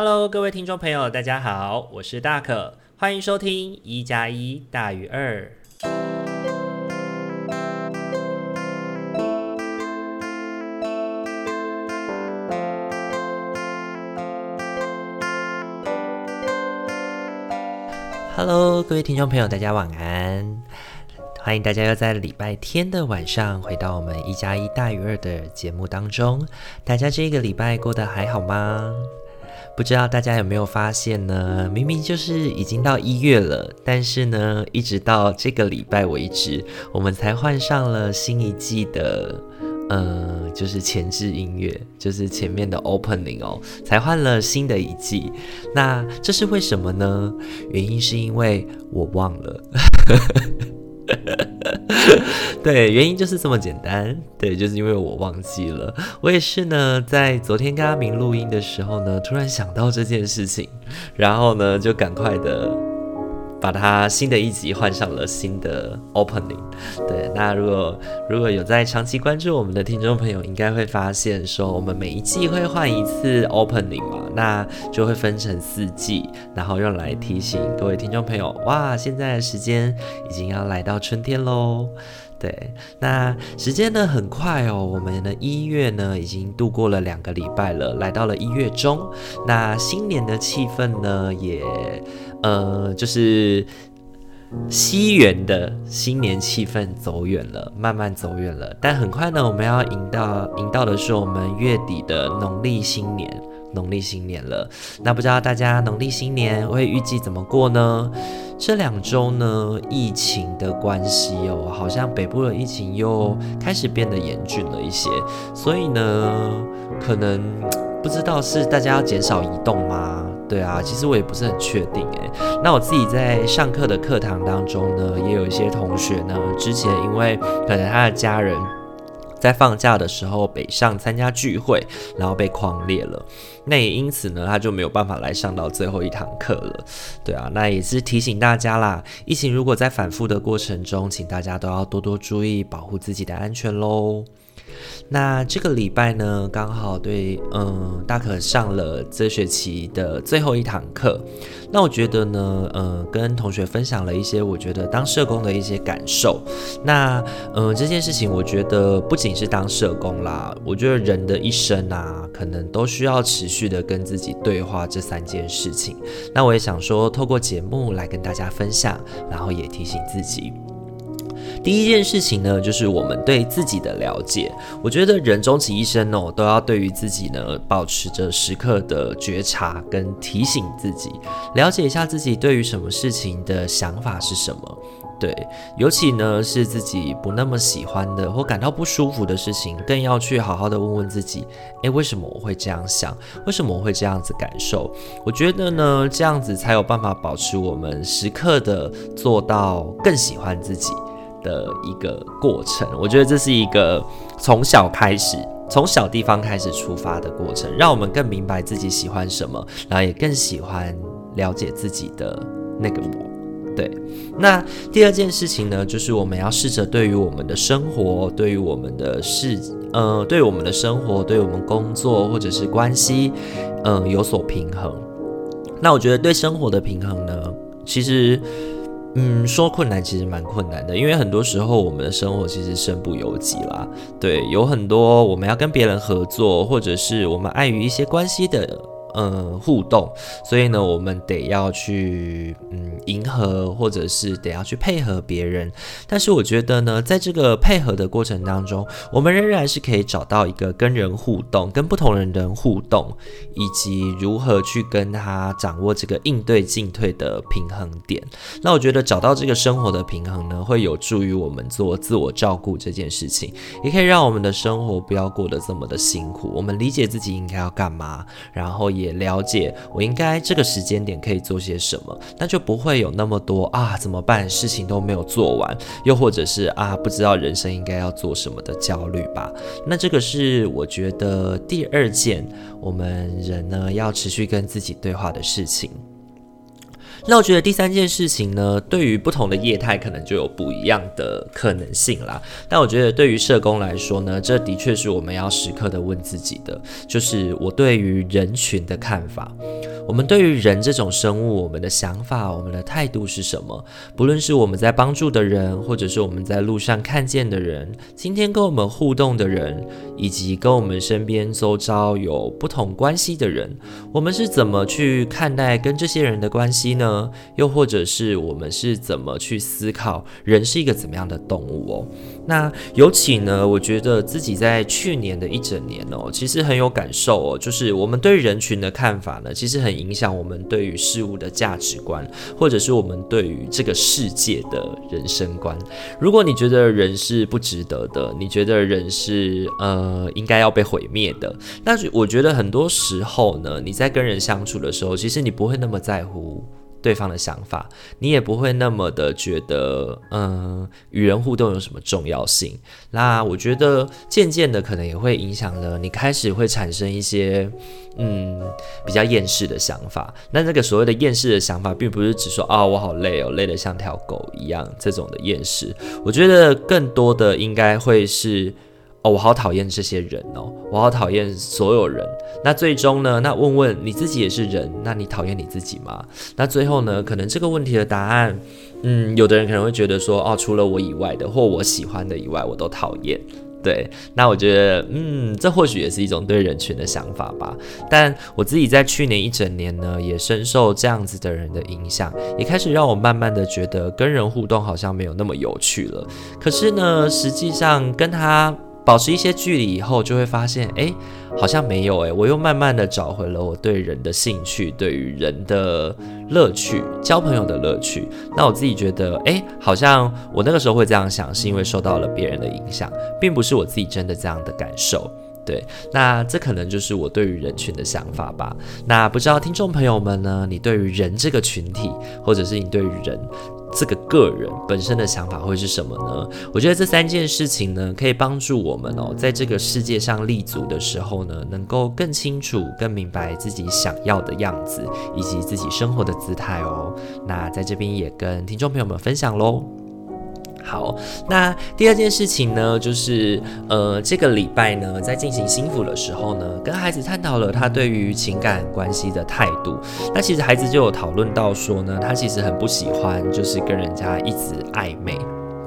Hello，各位听众朋友，大家好，我是大可，欢迎收听一加一大于二。Hello，各位听众朋友，大家晚安。欢迎大家又在礼拜天的晚上回到我们一加一大于二的节目当中。大家这个礼拜过得还好吗？不知道大家有没有发现呢？明明就是已经到一月了，但是呢，一直到这个礼拜为止，我们才换上了新一季的，呃，就是前置音乐，就是前面的 opening 哦，才换了新的一季。那这是为什么呢？原因是因为我忘了。对，原因就是这么简单。对，就是因为我忘记了。我也是呢，在昨天跟阿明录音的时候呢，突然想到这件事情，然后呢，就赶快的。把它新的一集换上了新的 opening，对，那如果如果有在长期关注我们的听众朋友，应该会发现说，我们每一季会换一次 opening 嘛，那就会分成四季，然后用来提醒各位听众朋友，哇，现在的时间已经要来到春天喽。对，那时间呢很快哦，我们的一月呢已经度过了两个礼拜了，来到了一月中。那新年的气氛呢也，呃，就是西元的新年气氛走远了，慢慢走远了。但很快呢，我们要迎到迎到的是我们月底的农历新年，农历新年了。那不知道大家农历新年会预计怎么过呢？这两周呢，疫情的关系哦，好像北部的疫情又开始变得严峻了一些，所以呢，可能不知道是大家要减少移动吗？对啊，其实我也不是很确定诶。那我自己在上课的课堂当中呢，也有一些同学呢，之前因为可能他的家人。在放假的时候北上参加聚会，然后被狂裂了，那也因此呢，他就没有办法来上到最后一堂课了。对啊，那也是提醒大家啦，疫情如果在反复的过程中，请大家都要多多注意，保护自己的安全喽。那这个礼拜呢，刚好对，嗯，大可上了这学期的最后一堂课。那我觉得呢，嗯，跟同学分享了一些我觉得当社工的一些感受。那，嗯，这件事情我觉得不仅是当社工啦，我觉得人的一生啊，可能都需要持续的跟自己对话这三件事情。那我也想说，透过节目来跟大家分享，然后也提醒自己。第一件事情呢，就是我们对自己的了解。我觉得人终其一生哦，都要对于自己呢，保持着时刻的觉察跟提醒自己，了解一下自己对于什么事情的想法是什么。对，尤其呢是自己不那么喜欢的或感到不舒服的事情，更要去好好的问问自己，诶，为什么我会这样想？为什么我会这样子感受？我觉得呢，这样子才有办法保持我们时刻的做到更喜欢自己。的一个过程，我觉得这是一个从小开始，从小地方开始出发的过程，让我们更明白自己喜欢什么，然后也更喜欢了解自己的那个我。对，那第二件事情呢，就是我们要试着对于我们的生活，对于我们的事，呃，对我们的生活，对我们工作或者是关系，嗯、有所平衡。那我觉得对生活的平衡呢，其实。嗯，说困难其实蛮困难的，因为很多时候我们的生活其实身不由己啦。对，有很多我们要跟别人合作，或者是我们碍于一些关系的。嗯，互动，所以呢，我们得要去嗯迎合，或者是得要去配合别人。但是我觉得呢，在这个配合的过程当中，我们仍然是可以找到一个跟人互动、跟不同的人互动，以及如何去跟他掌握这个应对进退的平衡点。那我觉得找到这个生活的平衡呢，会有助于我们做自我照顾这件事情，也可以让我们的生活不要过得这么的辛苦。我们理解自己应该要干嘛，然后也了解我应该这个时间点可以做些什么，那就不会有那么多啊怎么办，事情都没有做完，又或者是啊不知道人生应该要做什么的焦虑吧。那这个是我觉得第二件我们人呢要持续跟自己对话的事情。那我觉得第三件事情呢，对于不同的业态可能就有不一样的可能性啦。但我觉得对于社工来说呢，这的确是我们要时刻的问自己的，就是我对于人群的看法。我们对于人这种生物，我们的想法、我们的态度是什么？不论是我们在帮助的人，或者是我们在路上看见的人，今天跟我们互动的人，以及跟我们身边周遭有不同关系的人，我们是怎么去看待跟这些人的关系呢？又或者是我们是怎么去思考人是一个怎么样的动物哦？那尤其呢，我觉得自己在去年的一整年哦，其实很有感受哦，就是我们对人群的看法呢，其实很影响我们对于事物的价值观，或者是我们对于这个世界的人生观。如果你觉得人是不值得的，你觉得人是呃应该要被毁灭的，那我觉得很多时候呢，你在跟人相处的时候，其实你不会那么在乎。对方的想法，你也不会那么的觉得，嗯，与人互动有什么重要性。那我觉得渐渐的，可能也会影响了你开始会产生一些，嗯，比较厌世的想法。那这个所谓的厌世的想法，并不是只说啊，我好累哦，累得像条狗一样这种的厌世。我觉得更多的应该会是。哦，我好讨厌这些人哦，我好讨厌所有人。那最终呢？那问问你自己也是人，那你讨厌你自己吗？那最后呢？可能这个问题的答案，嗯，有的人可能会觉得说，哦，除了我以外的或我喜欢的以外，我都讨厌。对，那我觉得，嗯，这或许也是一种对人群的想法吧。但我自己在去年一整年呢，也深受这样子的人的影响，也开始让我慢慢的觉得跟人互动好像没有那么有趣了。可是呢，实际上跟他。保持一些距离以后，就会发现，哎，好像没有哎，我又慢慢的找回了我对人的兴趣，对于人的乐趣，交朋友的乐趣。那我自己觉得，哎，好像我那个时候会这样想，是因为受到了别人的影响，并不是我自己真的这样的感受。对，那这可能就是我对于人群的想法吧。那不知道听众朋友们呢，你对于人这个群体，或者是你对于人。这个个人本身的想法会是什么呢？我觉得这三件事情呢，可以帮助我们哦，在这个世界上立足的时候呢，能够更清楚、更明白自己想要的样子，以及自己生活的姿态哦。那在这边也跟听众朋友们分享喽。好，那第二件事情呢，就是呃，这个礼拜呢，在进行心腹的时候呢，跟孩子探讨了他对于情感关系的态度。那其实孩子就有讨论到说呢，他其实很不喜欢，就是跟人家一直暧昧。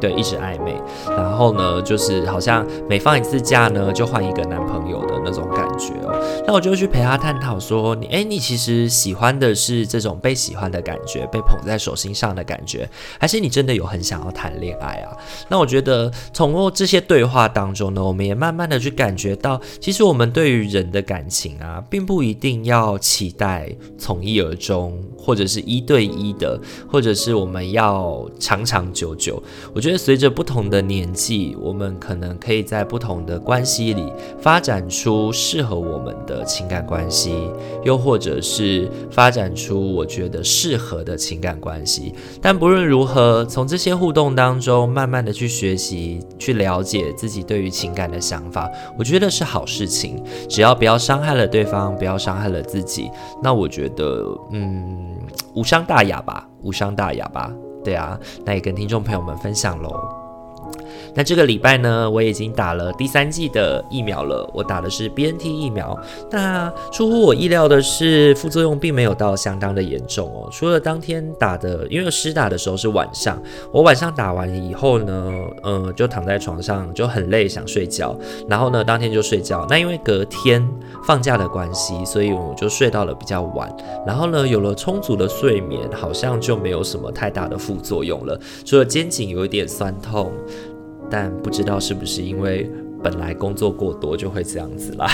对，一直暧昧，然后呢，就是好像每放一次假呢，就换一个男朋友的那种感觉哦。那我就去陪他探讨说，你哎，你其实喜欢的是这种被喜欢的感觉，被捧在手心上的感觉，还是你真的有很想要谈恋爱啊？那我觉得通过这些对话当中呢，我们也慢慢的去感觉到，其实我们对于人的感情啊，并不一定要期待从一而终，或者是一对一的，或者是我们要长长久久。我觉得。随着不同的年纪，我们可能可以在不同的关系里发展出适合我们的情感关系，又或者是发展出我觉得适合的情感关系。但不论如何，从这些互动当中，慢慢的去学习、去了解自己对于情感的想法，我觉得是好事情。只要不要伤害了对方，不要伤害了自己，那我觉得，嗯，无伤大雅吧，无伤大雅吧。对啊，那也跟听众朋友们分享喽。那这个礼拜呢，我已经打了第三剂的疫苗了。我打的是 BNT 疫苗。那出乎我意料的是，副作用并没有到相当的严重哦。除了当天打的，因为施打的时候是晚上，我晚上打完以后呢，呃，就躺在床上就很累，想睡觉。然后呢，当天就睡觉。那因为隔天放假的关系，所以我就睡到了比较晚。然后呢，有了充足的睡眠，好像就没有什么太大的副作用了。除了肩颈有一点酸痛。但不知道是不是因为本来工作过多就会这样子啦。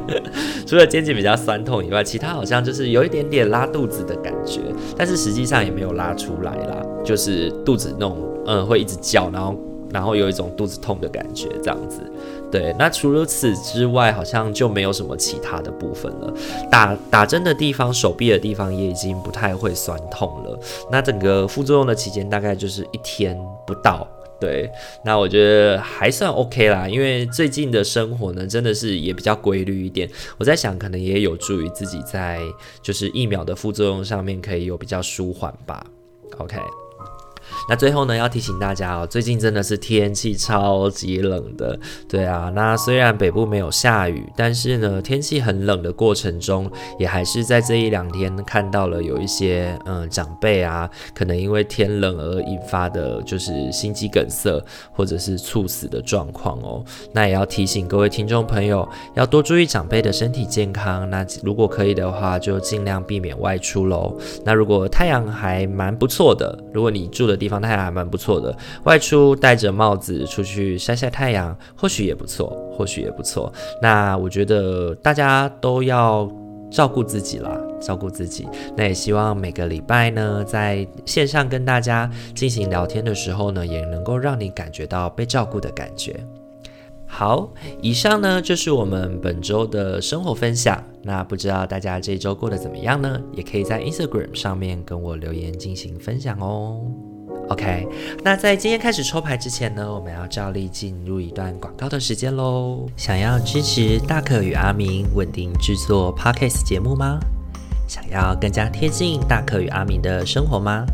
除了肩颈比较酸痛以外，其他好像就是有一点点拉肚子的感觉，但是实际上也没有拉出来啦，就是肚子那种嗯会一直叫，然后然后有一种肚子痛的感觉这样子。对，那除了此之外，好像就没有什么其他的部分了。打打针的地方，手臂的地方也已经不太会酸痛了。那整个副作用的期间大概就是一天不到。对，那我觉得还算 OK 啦，因为最近的生活呢，真的是也比较规律一点。我在想，可能也有助于自己在就是疫苗的副作用上面可以有比较舒缓吧。OK。那最后呢，要提醒大家哦，最近真的是天气超级冷的，对啊。那虽然北部没有下雨，但是呢，天气很冷的过程中，也还是在这一两天看到了有一些嗯长辈啊，可能因为天冷而引发的就是心肌梗塞或者是猝死的状况哦。那也要提醒各位听众朋友，要多注意长辈的身体健康。那如果可以的话，就尽量避免外出喽。那如果太阳还蛮不错的，如果你住的地方太阳还蛮不错的，外出戴着帽子出去晒晒太阳，或许也不错，或许也不错。那我觉得大家都要照顾自己啦，照顾自己。那也希望每个礼拜呢，在线上跟大家进行聊天的时候呢，也能够让你感觉到被照顾的感觉。好，以上呢就是我们本周的生活分享。那不知道大家这周过得怎么样呢？也可以在 Instagram 上面跟我留言进行分享哦。OK，那在今天开始抽牌之前呢，我们要照例进入一段广告的时间喽。想要支持大可与阿明稳定制作 Podcast 节目吗？想要更加贴近大可与阿明的生活吗？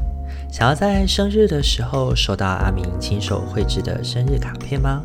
想要在生日的时候收到阿明亲手绘制的生日卡片吗？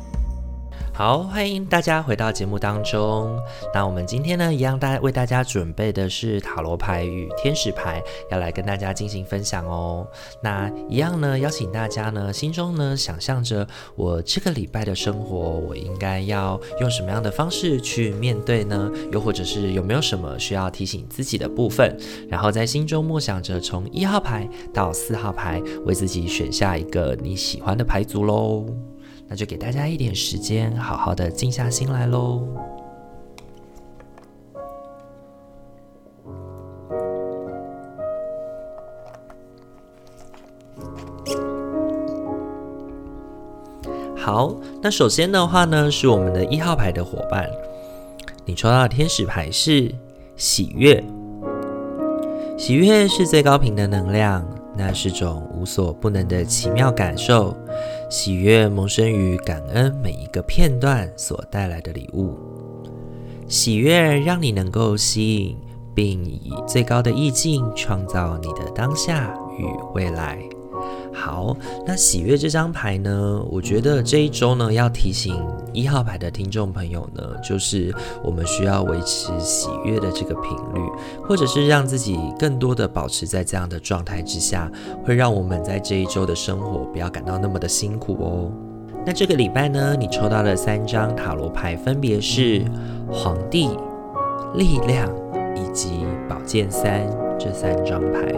好，欢迎大家回到节目当中。那我们今天呢，一样大为大家准备的是塔罗牌与天使牌，要来跟大家进行分享哦。那一样呢，邀请大家呢，心中呢想象着我这个礼拜的生活，我应该要用什么样的方式去面对呢？又或者是有没有什么需要提醒自己的部分？然后在心中默想着，从一号牌到四号牌，为自己选下一个你喜欢的牌组喽。那就给大家一点时间，好好的静下心来喽。好，那首先的话呢，是我们的一号牌的伙伴，你抽到的天使牌是喜悦。喜悦是最高频的能量，那是种无所不能的奇妙感受。喜悦萌生于感恩每一个片段所带来的礼物，喜悦让你能够吸引，并以最高的意境创造你的当下与未来。好，那喜悦这张牌呢，我觉得这一周呢，要提醒一号牌的听众朋友呢，就是我们需要维持喜悦的这个频率，或者是让自己更多的保持在这样的状态之下，会让我们在这一周的生活不要感到那么的辛苦哦。那这个礼拜呢，你抽到的三张塔罗牌分别是皇帝、力量以及宝剑三。这三张牌，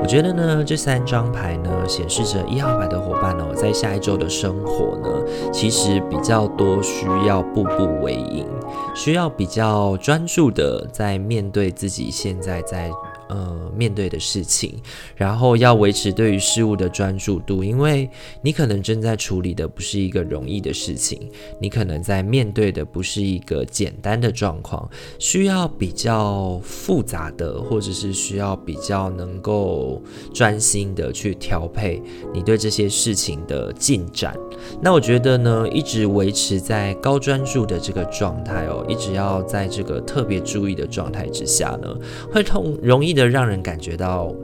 我觉得呢，这三张牌呢，显示着一号牌的伙伴哦，在下一周的生活呢，其实比较多需要步步为营，需要比较专注的在面对自己现在在。呃，面对的事情，然后要维持对于事物的专注度，因为你可能正在处理的不是一个容易的事情，你可能在面对的不是一个简单的状况，需要比较复杂的，或者是需要比较能够专心的去调配你对这些事情的进展。那我觉得呢，一直维持在高专注的这个状态哦，一直要在这个特别注意的状态之下呢，会痛容易。的让人感觉到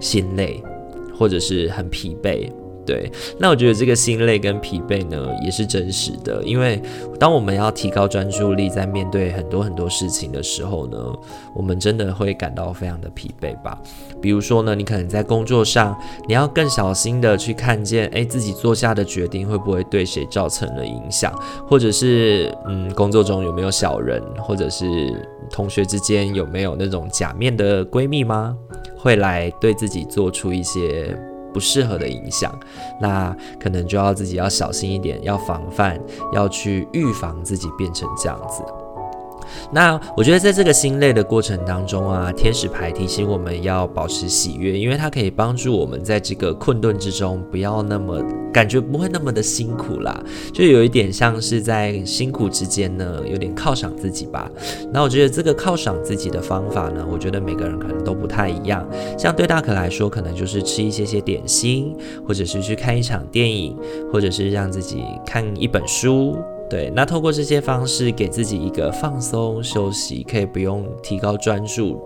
心累，或者是很疲惫。对，那我觉得这个心累跟疲惫呢，也是真实的。因为当我们要提高专注力，在面对很多很多事情的时候呢，我们真的会感到非常的疲惫吧。比如说呢，你可能在工作上，你要更小心的去看见，哎，自己做下的决定会不会对谁造成了影响，或者是嗯，工作中有没有小人，或者是同学之间有没有那种假面的闺蜜吗？会来对自己做出一些。不适合的影响，那可能就要自己要小心一点，要防范，要去预防自己变成这样子。那我觉得在这个心累的过程当中啊，天使牌提醒我们要保持喜悦，因为它可以帮助我们在这个困顿之中不要那么感觉不会那么的辛苦啦，就有一点像是在辛苦之间呢，有点犒赏自己吧。那我觉得这个犒赏自己的方法呢，我觉得每个人可能都不太一样。像对大可来说，可能就是吃一些些点心，或者是去看一场电影，或者是让自己看一本书。对，那透过这些方式给自己一个放松休息，可以不用提高专注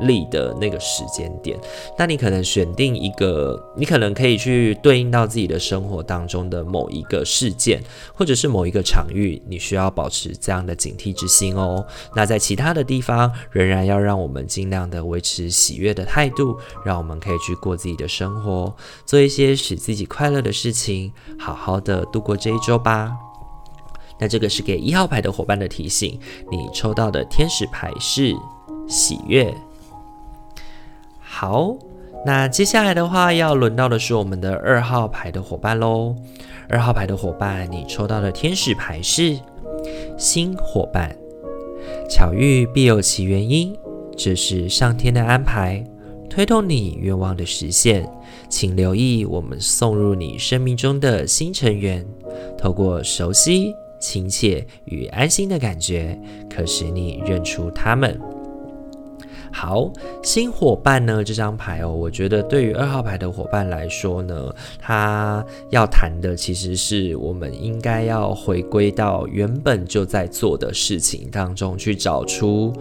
力的那个时间点。那你可能选定一个，你可能可以去对应到自己的生活当中的某一个事件，或者是某一个场域，你需要保持这样的警惕之心哦。那在其他的地方，仍然要让我们尽量的维持喜悦的态度，让我们可以去过自己的生活，做一些使自己快乐的事情，好好的度过这一周吧。那这个是给一号牌的伙伴的提醒，你抽到的天使牌是喜悦。好，那接下来的话要轮到的是我们的二号牌的伙伴喽。二号牌的伙伴，你抽到的天使牌是新伙伴。巧遇必有其原因，这是上天的安排，推动你愿望的实现。请留意我们送入你生命中的新成员，透过熟悉。亲切与安心的感觉，可使你认出他们。好，新伙伴呢？这张牌哦，我觉得对于二号牌的伙伴来说呢，他要谈的其实是我们应该要回归到原本就在做的事情当中去找出。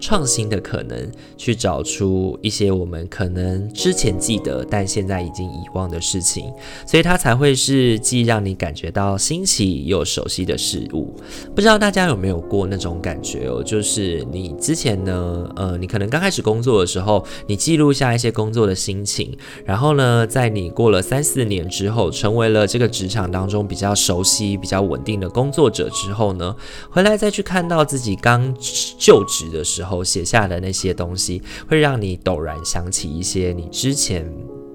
创新的可能，去找出一些我们可能之前记得但现在已经遗忘的事情，所以它才会是既让你感觉到新奇又熟悉的事物。不知道大家有没有过那种感觉哦？就是你之前呢，呃，你可能刚开始工作的时候，你记录下一些工作的心情，然后呢，在你过了三四年之后，成为了这个职场当中比较熟悉、比较稳定的工作者之后呢，回来再去看到自己刚就职的时候。后写下的那些东西，会让你陡然想起一些你之前，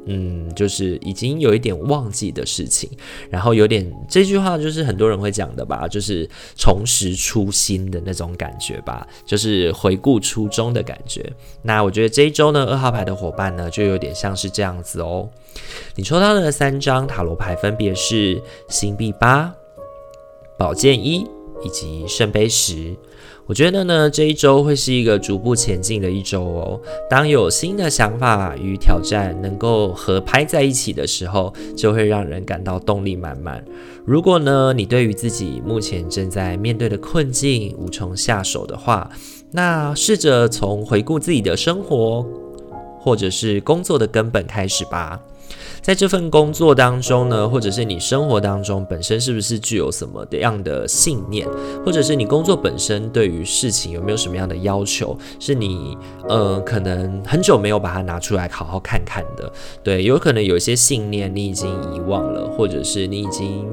嗯，就是已经有一点忘记的事情，然后有点这句话就是很多人会讲的吧，就是重拾初心的那种感觉吧，就是回顾初衷的感觉。那我觉得这一周呢，二号牌的伙伴呢，就有点像是这样子哦。你抽到的三张塔罗牌分别是星币八、宝剑一以及圣杯十。我觉得呢，这一周会是一个逐步前进的一周哦。当有新的想法与挑战能够合拍在一起的时候，就会让人感到动力满满。如果呢，你对于自己目前正在面对的困境无从下手的话，那试着从回顾自己的生活或者是工作的根本开始吧。在这份工作当中呢，或者是你生活当中本身是不是具有什么样的信念，或者是你工作本身对于事情有没有什么样的要求，是你呃可能很久没有把它拿出来好好看看的。对，有可能有一些信念你已经遗忘了，或者是你已经。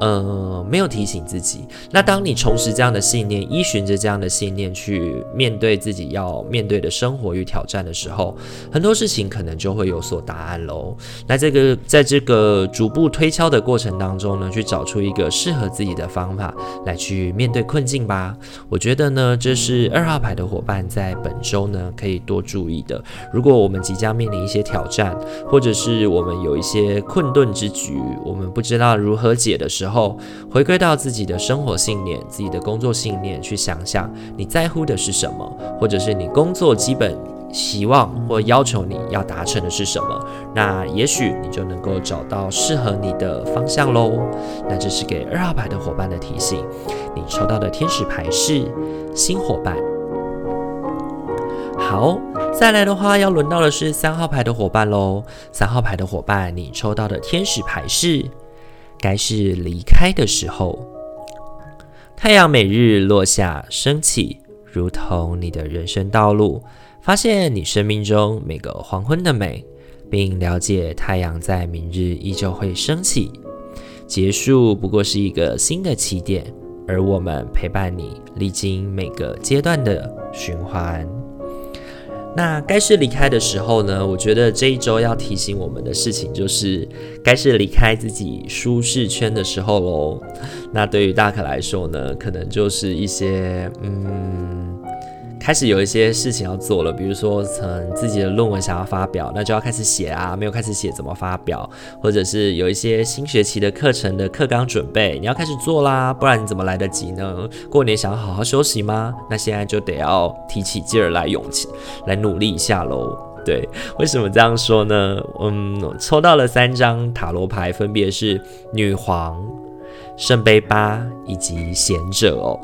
呃，没有提醒自己。那当你重拾这样的信念，依循着这样的信念去面对自己要面对的生活与挑战的时候，很多事情可能就会有所答案喽。那这个在这个逐步推敲的过程当中呢，去找出一个适合自己的方法来去面对困境吧。我觉得呢，这是二号牌的伙伴在本周呢可以多注意的。如果我们即将面临一些挑战，或者是我们有一些困顿之局，我们不知道如何解的时候，后回归到自己的生活信念、自己的工作信念，去想想你在乎的是什么，或者是你工作基本希望或要求你要达成的是什么，那也许你就能够找到适合你的方向喽。那这是给二号牌的伙伴的提醒。你抽到的天使牌是新伙伴。好，再来的话要轮到的是三号牌的伙伴喽。三号牌的伙伴，你抽到的天使牌是。该是离开的时候。太阳每日落下升起，如同你的人生道路。发现你生命中每个黄昏的美，并了解太阳在明日依旧会升起。结束不过是一个新的起点，而我们陪伴你历经每个阶段的循环。那该是离开的时候呢，我觉得这一周要提醒我们的事情就是，该是离开自己舒适圈的时候喽。那对于大可来说呢，可能就是一些嗯。开始有一些事情要做了，比如说，从自己的论文想要发表，那就要开始写啊。没有开始写，怎么发表？或者是有一些新学期的课程的课纲准备，你要开始做啦，不然你怎么来得及呢？过年想要好好休息吗？那现在就得要提起劲儿来，勇气来努力一下喽。对，为什么这样说呢？嗯，抽到了三张塔罗牌，分别是女皇、圣杯八以及贤者哦。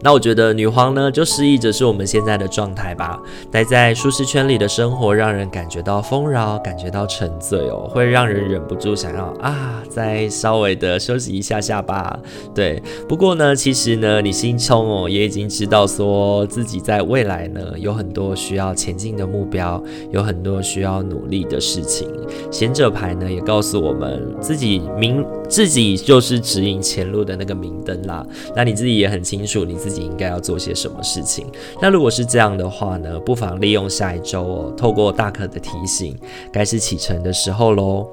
那我觉得女皇呢，就示意着是我们现在的状态吧。待在舒适圈里的生活，让人感觉到丰饶，感觉到沉醉哦，会让人忍不住想要啊，再稍微的休息一下下吧。对，不过呢，其实呢，你心中哦，也已经知道说自己在未来呢，有很多需要前进的目标，有很多需要努力的事情。贤者牌呢，也告诉我们自己明自己就是指引前路的那个明灯啦。那你自己也很清楚，你自己。应该要做些什么事情？那如果是这样的话呢，不妨利用下一周哦，透过大可的提醒，该是启程的时候喽。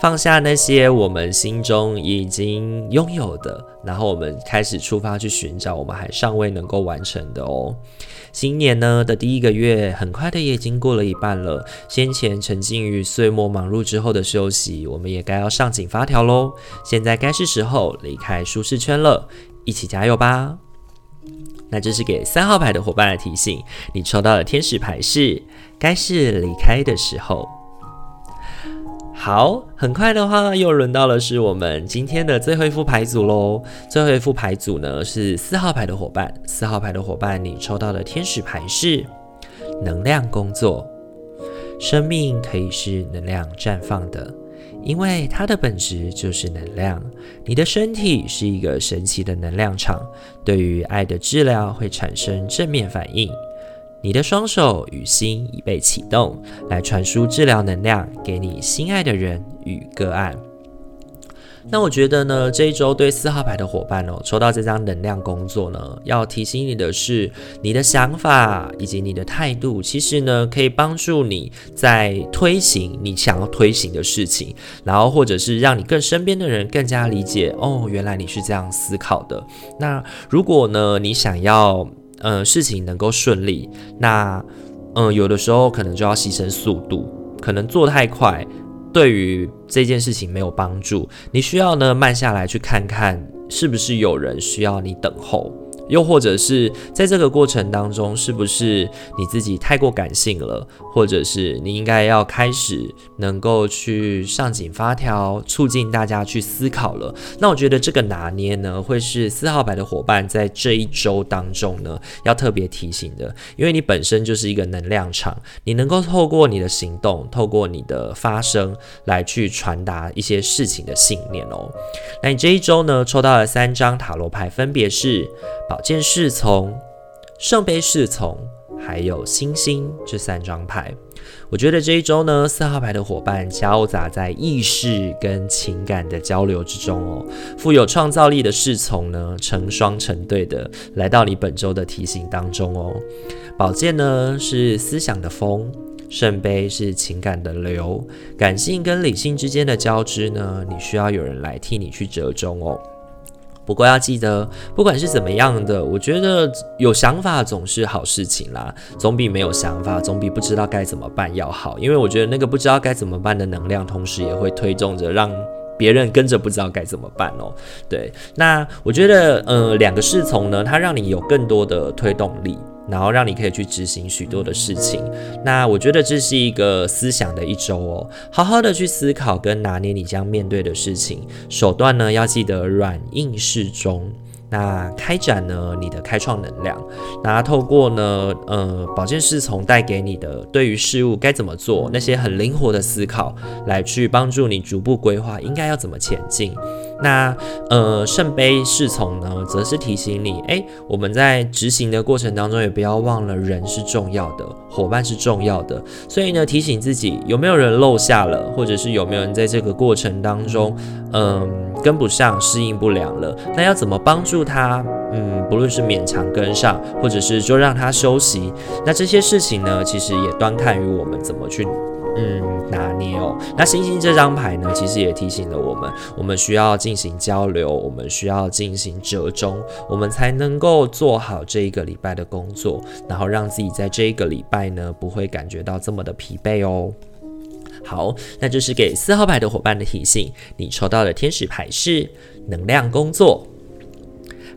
放下那些我们心中已经拥有的，然后我们开始出发去寻找我们还尚未能够完成的哦。今年呢的第一个月，很快的也已经过了一半了。先前沉浸于岁末忙碌之后的休息，我们也该要上紧发条喽。现在该是时候离开舒适圈了，一起加油吧！那这是给三号牌的伙伴的提醒，你抽到的天使牌是该是离开的时候。好，很快的话又轮到了是我们今天的最后一副牌组喽。最后一副牌组呢是四号牌的伙伴，四号牌的伙伴，你抽到的天使牌是能量工作。生命可以是能量绽放的。因为它的本质就是能量，你的身体是一个神奇的能量场，对于爱的治疗会产生正面反应。你的双手与心已被启动，来传输治疗能量给你心爱的人与个案。那我觉得呢，这一周对四号牌的伙伴哦，抽到这张能量工作呢，要提醒你的是，你的想法以及你的态度，其实呢，可以帮助你在推行你想要推行的事情，然后或者是让你更身边的人更加理解哦，原来你是这样思考的。那如果呢，你想要呃事情能够顺利，那嗯、有的时候可能就要牺牲速度，可能做太快。对于这件事情没有帮助，你需要呢慢下来去看看，是不是有人需要你等候。又或者是在这个过程当中，是不是你自己太过感性了？或者是你应该要开始能够去上紧发条，促进大家去思考了？那我觉得这个拿捏呢，会是四号牌的伙伴在这一周当中呢，要特别提醒的，因为你本身就是一个能量场，你能够透过你的行动，透过你的发声来去传达一些事情的信念哦。那你这一周呢，抽到了三张塔罗牌，分别是。宝剑侍从、圣杯侍从，还有星星这三张牌，我觉得这一周呢，四号牌的伙伴交杂在意识跟情感的交流之中哦。富有创造力的侍从呢，成双成对的来到你本周的提醒当中哦。宝剑呢是思想的风，圣杯是情感的流，感性跟理性之间的交织呢，你需要有人来替你去折中哦。不过要记得，不管是怎么样的，我觉得有想法总是好事情啦，总比没有想法，总比不知道该怎么办要好。因为我觉得那个不知道该怎么办的能量，同时也会推动着让别人跟着不知道该怎么办哦。对，那我觉得，嗯，两个侍从呢，它让你有更多的推动力。然后让你可以去执行许多的事情，那我觉得这是一个思想的一周哦，好好的去思考跟拿捏你将面对的事情，手段呢要记得软硬适中，那开展呢你的开创能量，那透过呢呃宝剑侍从带给你的对于事物该怎么做那些很灵活的思考，来去帮助你逐步规划应该要怎么前进。那呃，圣杯侍从呢，则是提醒你，诶，我们在执行的过程当中，也不要忘了人是重要的，伙伴是重要的。所以呢，提醒自己有没有人漏下了，或者是有没有人在这个过程当中，嗯、跟不上，适应不良了。那要怎么帮助他？嗯，不论是勉强跟上，或者是就让他休息，那这些事情呢，其实也端看于我们怎么去。嗯，拿捏哦。那星星这张牌呢，其实也提醒了我们，我们需要进行交流，我们需要进行折中，我们才能够做好这一个礼拜的工作，然后让自己在这一个礼拜呢，不会感觉到这么的疲惫哦。好，那就是给四号牌的伙伴的提醒，你抽到的天使牌是能量工作。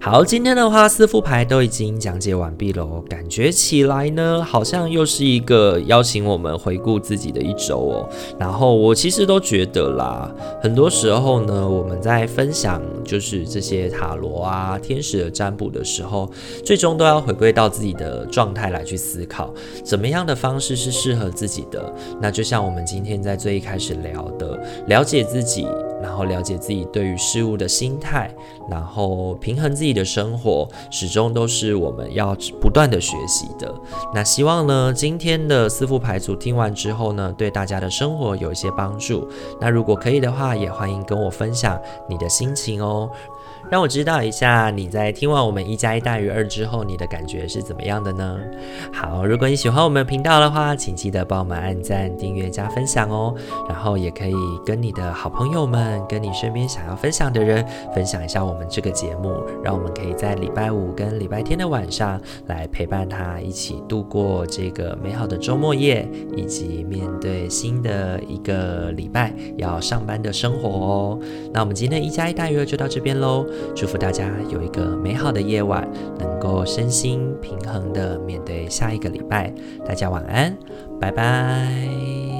好，今天的话四副牌都已经讲解完毕了，感觉起来呢，好像又是一个邀请我们回顾自己的一周哦。然后我其实都觉得啦，很多时候呢，我们在分享就是这些塔罗啊、天使的占卜的时候，最终都要回归到自己的状态来去思考，怎么样的方式是适合自己的。那就像我们今天在最一开始聊的，了解自己。然后了解自己对于事物的心态，然后平衡自己的生活，始终都是我们要不断的学习的。那希望呢，今天的四副牌组听完之后呢，对大家的生活有一些帮助。那如果可以的话，也欢迎跟我分享你的心情哦。让我知道一下你在听完我们一加一大于二之后，你的感觉是怎么样的呢？好，如果你喜欢我们频道的话，请记得帮我们按赞、订阅、加分享哦。然后也可以跟你的好朋友们、跟你身边想要分享的人分享一下我们这个节目，让我们可以在礼拜五跟礼拜天的晚上来陪伴他一起度过这个美好的周末夜，以及面对新的一个礼拜要上班的生活哦。那我们今天一加一大于二就到这边喽。祝福大家有一个美好的夜晚，能够身心平衡的面对下一个礼拜。大家晚安，拜拜。